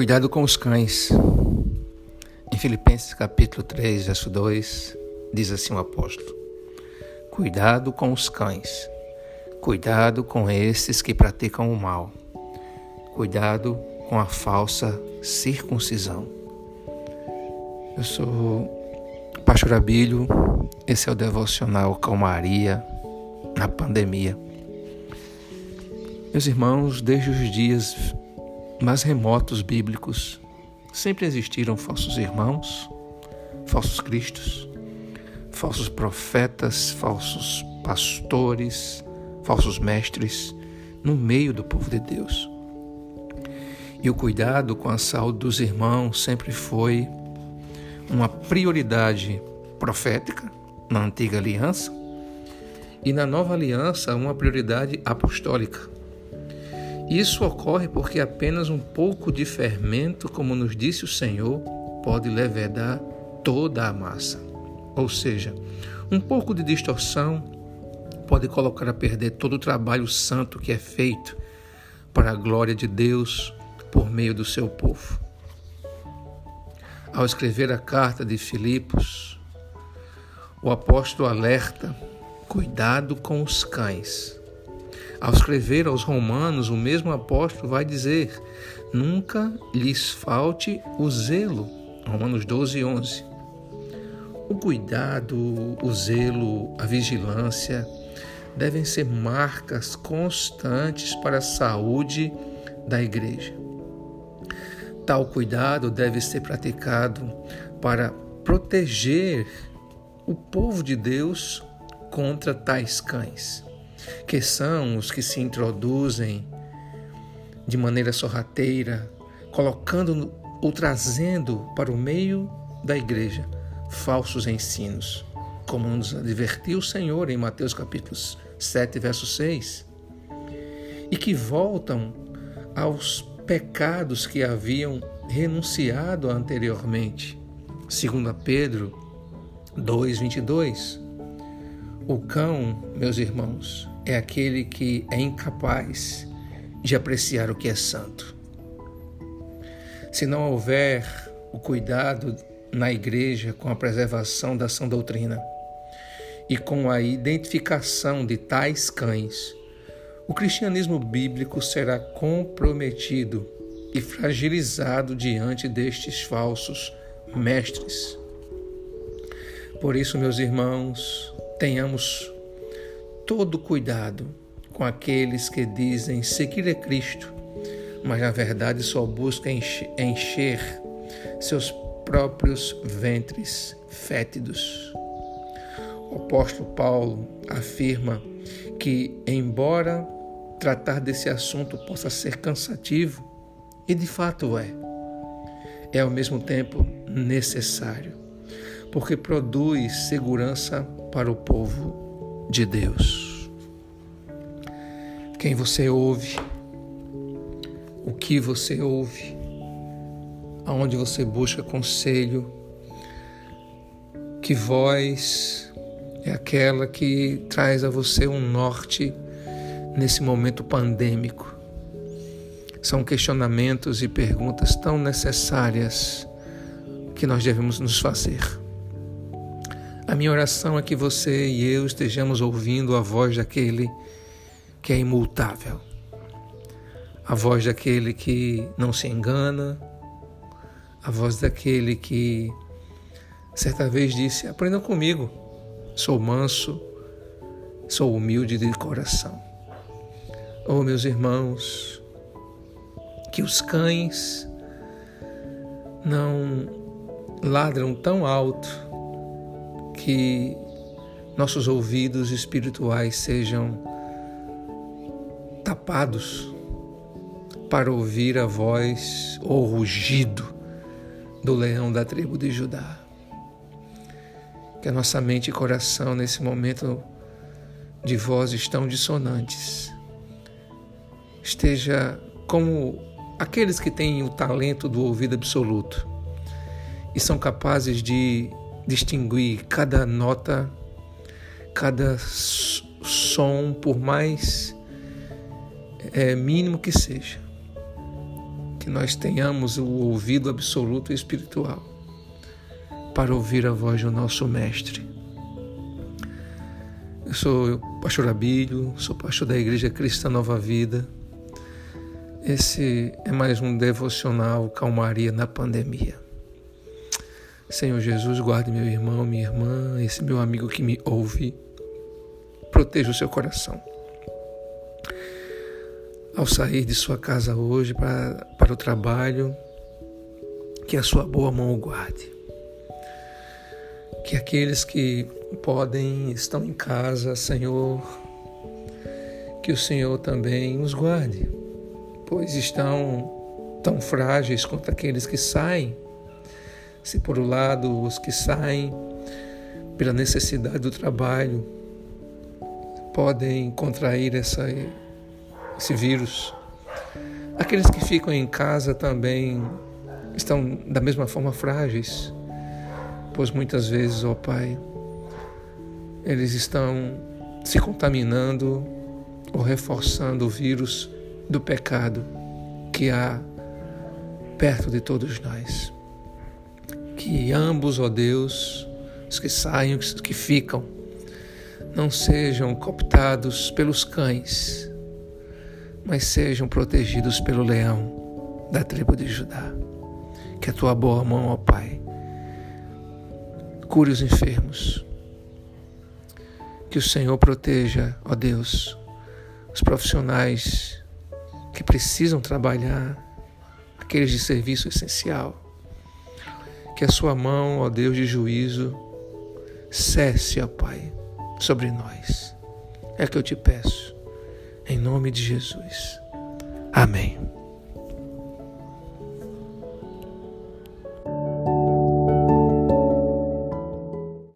Cuidado com os cães. Em Filipenses capítulo 3, verso 2, diz assim o apóstolo: Cuidado com os cães. Cuidado com esses que praticam o mal. Cuidado com a falsa circuncisão. Eu sou Pastor Abílio, esse é o devocional Calmaria na pandemia. Meus irmãos, desde os dias mais remotos bíblicos, sempre existiram falsos irmãos, falsos cristos, falsos profetas, falsos pastores, falsos mestres no meio do povo de Deus. E o cuidado com a saúde dos irmãos sempre foi uma prioridade profética na antiga aliança e na nova aliança uma prioridade apostólica. Isso ocorre porque apenas um pouco de fermento, como nos disse o Senhor, pode levedar toda a massa. Ou seja, um pouco de distorção pode colocar a perder todo o trabalho santo que é feito para a glória de Deus por meio do seu povo. Ao escrever a carta de Filipos, o apóstolo alerta: cuidado com os cães ao escrever aos Romanos, o mesmo apóstolo vai dizer: nunca lhes falte o zelo. Romanos 12, 11. O cuidado, o zelo, a vigilância devem ser marcas constantes para a saúde da igreja. Tal cuidado deve ser praticado para proteger o povo de Deus contra tais cães que são os que se introduzem de maneira sorrateira, colocando ou trazendo para o meio da igreja falsos ensinos, como nos advertiu o Senhor em Mateus capítulo 7, verso 6, e que voltam aos pecados que haviam renunciado anteriormente. Segundo Pedro 2:22. O cão, meus irmãos, é aquele que é incapaz de apreciar o que é santo. Se não houver o cuidado na igreja com a preservação da sã doutrina e com a identificação de tais cães, o cristianismo bíblico será comprometido e fragilizado diante destes falsos mestres. Por isso, meus irmãos, tenhamos todo cuidado com aqueles que dizem seguir a Cristo, mas na verdade só buscam encher seus próprios ventres fétidos. O apóstolo Paulo afirma que, embora tratar desse assunto possa ser cansativo, e de fato é, é ao mesmo tempo necessário, porque produz segurança para o povo de Deus. Quem você ouve, o que você ouve, aonde você busca conselho, que voz é aquela que traz a você um norte nesse momento pandêmico. São questionamentos e perguntas tão necessárias que nós devemos nos fazer. A minha oração é que você e eu estejamos ouvindo a voz daquele que é imutável, a voz daquele que não se engana, a voz daquele que certa vez disse: Aprendam comigo, sou manso, sou humilde de coração. Oh, meus irmãos, que os cães não ladram tão alto que nossos ouvidos espirituais sejam tapados para ouvir a voz ou rugido do leão da tribo de Judá. Que a nossa mente e coração nesse momento de vozes tão dissonantes esteja como aqueles que têm o talento do ouvido absoluto e são capazes de distinguir cada nota, cada som, por mais é, mínimo que seja. Que nós tenhamos o ouvido absoluto e espiritual para ouvir a voz do nosso Mestre. Eu sou pastor Abílio, sou pastor da Igreja Cristã Nova Vida. Esse é mais um devocional Calmaria na Pandemia. Senhor Jesus, guarde meu irmão, minha irmã, esse meu amigo que me ouve. Proteja o seu coração. Ao sair de sua casa hoje para, para o trabalho, que a sua boa mão o guarde. Que aqueles que podem, estão em casa, Senhor, que o Senhor também os guarde, pois estão tão frágeis quanto aqueles que saem se por um lado os que saem pela necessidade do trabalho podem contrair essa, esse vírus, aqueles que ficam em casa também estão da mesma forma frágeis, pois muitas vezes, ó Pai, eles estão se contaminando ou reforçando o vírus do pecado que há perto de todos nós que ambos, ó Deus, os que saem, os que ficam, não sejam cooptados pelos cães, mas sejam protegidos pelo leão da tribo de Judá. Que a tua boa mão, ó Pai, cure os enfermos. Que o Senhor proteja, ó Deus, os profissionais que precisam trabalhar, aqueles de serviço essencial que a sua mão, ó Deus de juízo, cesse, ó Pai, sobre nós. É que eu te peço, em nome de Jesus. Amém.